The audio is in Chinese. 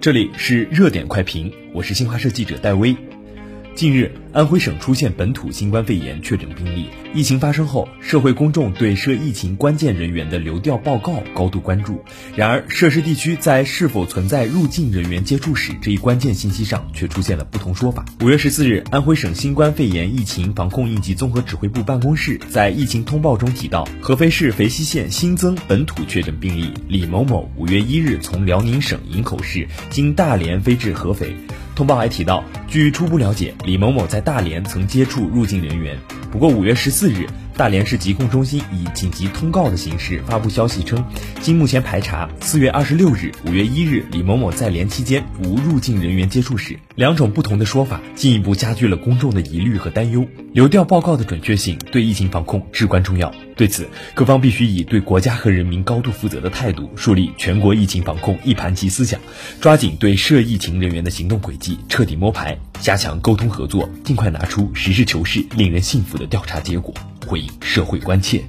这里是热点快评，我是新华社记者戴威。近日，安徽省出现本土新冠肺炎确诊病例。疫情发生后，社会公众对涉疫情关键人员的流调报告高度关注。然而，涉事地区在是否存在入境人员接触史这一关键信息上却出现了不同说法。五月十四日，安徽省新冠肺炎疫情防控应急综合指挥部办公室在疫情通报中提到，合肥市肥西县新增本土确诊病例李某某，五月一日从辽宁省营口市经大连飞至合肥。通报还提到，据初步了解，李某某在大连曾接触入境人员。不过，五月十四日。大连市疾控中心以紧急通告的形式发布消息称，经目前排查，四月二十六日、五月一日李某某在连期间无入境人员接触史。两种不同的说法，进一步加剧了公众的疑虑和担忧。流调报告的准确性对疫情防控至关重要。对此，各方必须以对国家和人民高度负责的态度，树立全国疫情防控一盘棋思想，抓紧对涉疫情人员的行动轨迹彻底摸排，加强沟通合作，尽快拿出实事求是、令人信服的调查结果。回应社会关切。